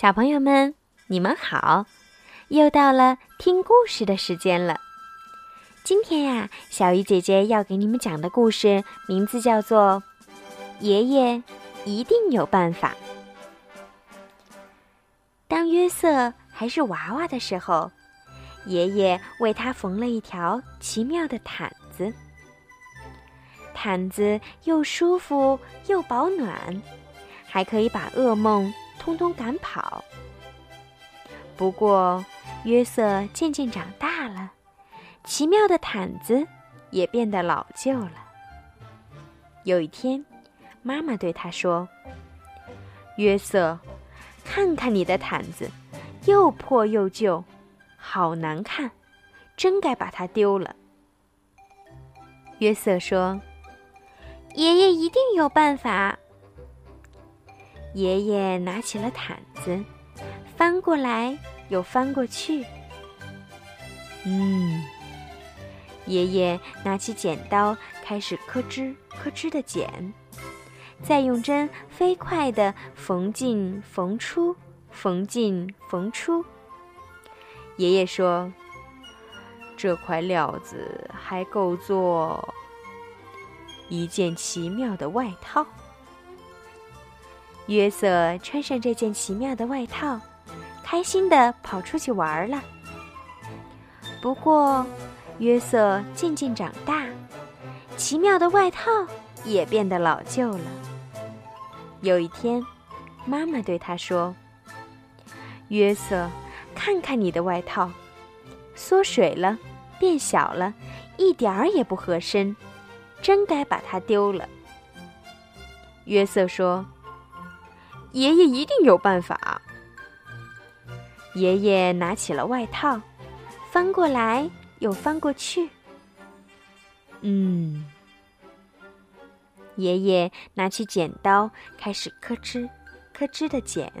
小朋友们，你们好！又到了听故事的时间了。今天呀，小鱼姐姐要给你们讲的故事名字叫做《爷爷一定有办法》。当约瑟还是娃娃的时候，爷爷为他缝了一条奇妙的毯子。毯子又舒服又保暖，还可以把噩梦。通通赶跑。不过，约瑟渐渐长大了，奇妙的毯子也变得老旧了。有一天，妈妈对他说：“约瑟，看看你的毯子，又破又旧，好难看，真该把它丢了。”约瑟说：“爷爷一定有办法。”爷爷拿起了毯子，翻过来又翻过去。嗯，爷爷拿起剪刀，开始咯吱咯吱的剪，再用针飞快地缝进缝出，缝进缝出。爷爷说：“这块料子还够做一件奇妙的外套。”约瑟穿上这件奇妙的外套，开心地跑出去玩了。不过，约瑟渐渐长大，奇妙的外套也变得老旧了。有一天，妈妈对他说：“约瑟，看看你的外套，缩水了，变小了，一点儿也不合身，真该把它丢了。”约瑟说。爷爷一定有办法。爷爷拿起了外套，翻过来又翻过去。嗯，爷爷拿起剪刀，开始咯吱咯吱的剪，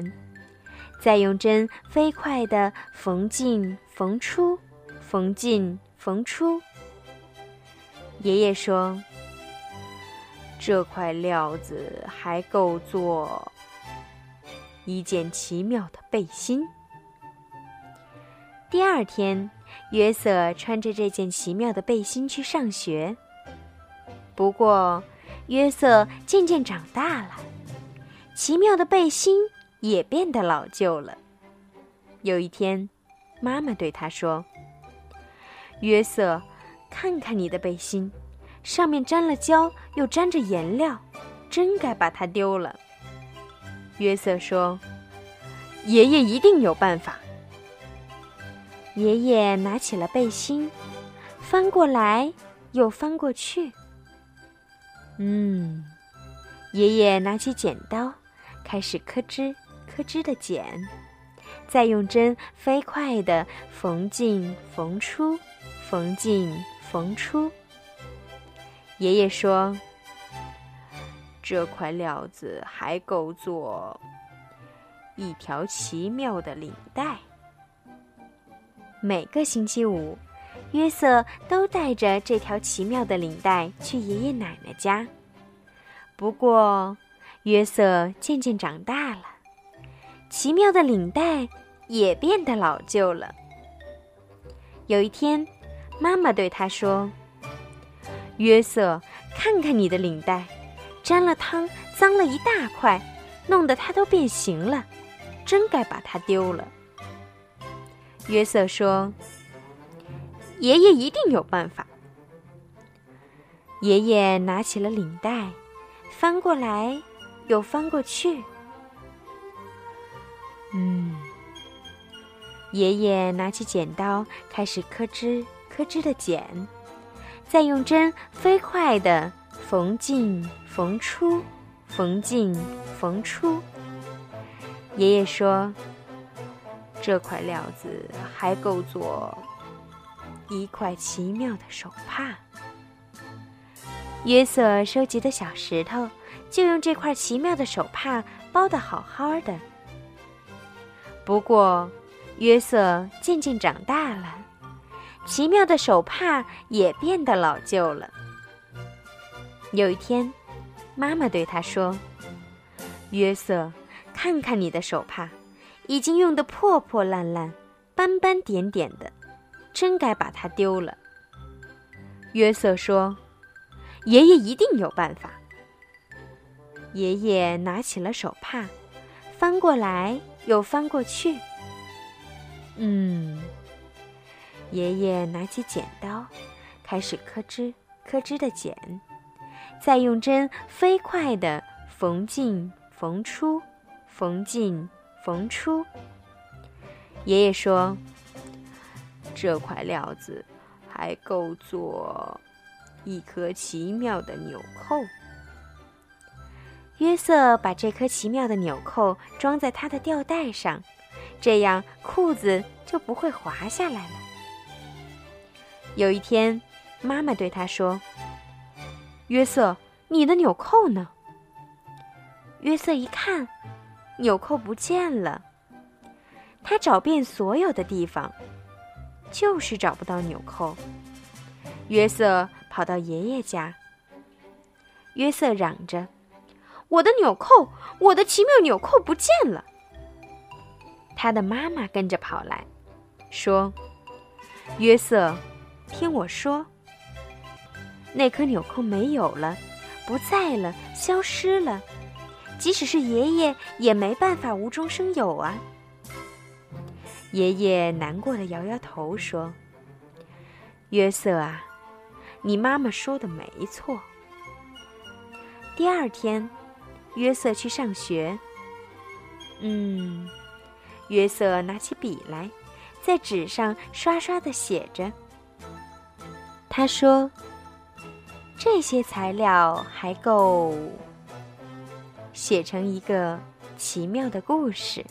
再用针飞快的缝进缝出，缝进缝出。爷爷说：“这块料子还够做。”一件奇妙的背心。第二天，约瑟穿着这件奇妙的背心去上学。不过，约瑟渐渐长大了，奇妙的背心也变得老旧了。有一天，妈妈对他说：“约瑟，看看你的背心，上面沾了胶，又沾着颜料，真该把它丢了。”约瑟说：“爷爷一定有办法。”爷爷拿起了背心，翻过来又翻过去。嗯，爷爷拿起剪刀，开始咯吱咯吱的剪，再用针飞快的缝进缝出，缝进缝出。爷爷说。这块料子还够做一条奇妙的领带。每个星期五，约瑟都带着这条奇妙的领带去爷爷奶奶家。不过，约瑟渐渐长大了，奇妙的领带也变得老旧了。有一天，妈妈对他说：“约瑟，看看你的领带。”沾了汤，脏了一大块，弄得它都变形了，真该把它丢了。约瑟说：“爷爷一定有办法。”爷爷拿起了领带，翻过来又翻过去。嗯，爷爷拿起剪刀，开始咯吱咯吱的剪，再用针飞快的缝进。缝出，缝进，缝出。爷爷说：“这块料子还够做一块奇妙的手帕。”约瑟收集的小石头就用这块奇妙的手帕包得好好的。不过，约瑟渐渐长大了，奇妙的手帕也变得老旧了。有一天。妈妈对他说：“约瑟，看看你的手帕，已经用得破破烂烂、斑斑点点的，真该把它丢了。约瑟说：“爷爷一定有办法。”爷爷拿起了手帕，翻过来又翻过去。嗯，爷爷拿起剪刀，开始咯吱咯吱的剪，再用针飞快地缝进缝出，缝进缝出。爷爷说：“这块料子还够做一颗奇妙的纽扣。”约瑟把这颗奇妙的纽扣装在他的吊带上，这样裤子就不会滑下来了。有一天，妈妈对他说：“约瑟，你的纽扣呢？”约瑟一看，纽扣不见了。他找遍所有的地方，就是找不到纽扣。约瑟跑到爷爷家，约瑟嚷着。我的纽扣，我的奇妙纽扣不见了。他的妈妈跟着跑来，说：“约瑟，听我说，那颗纽扣没有了，不在了，消失了。即使是爷爷，也没办法无中生有啊。”爷爷难过的摇摇头说：“约瑟啊，你妈妈说的没错。”第二天。约瑟去上学。嗯，约瑟拿起笔来，在纸上刷刷的写着。他说：“这些材料还够写成一个奇妙的故事。”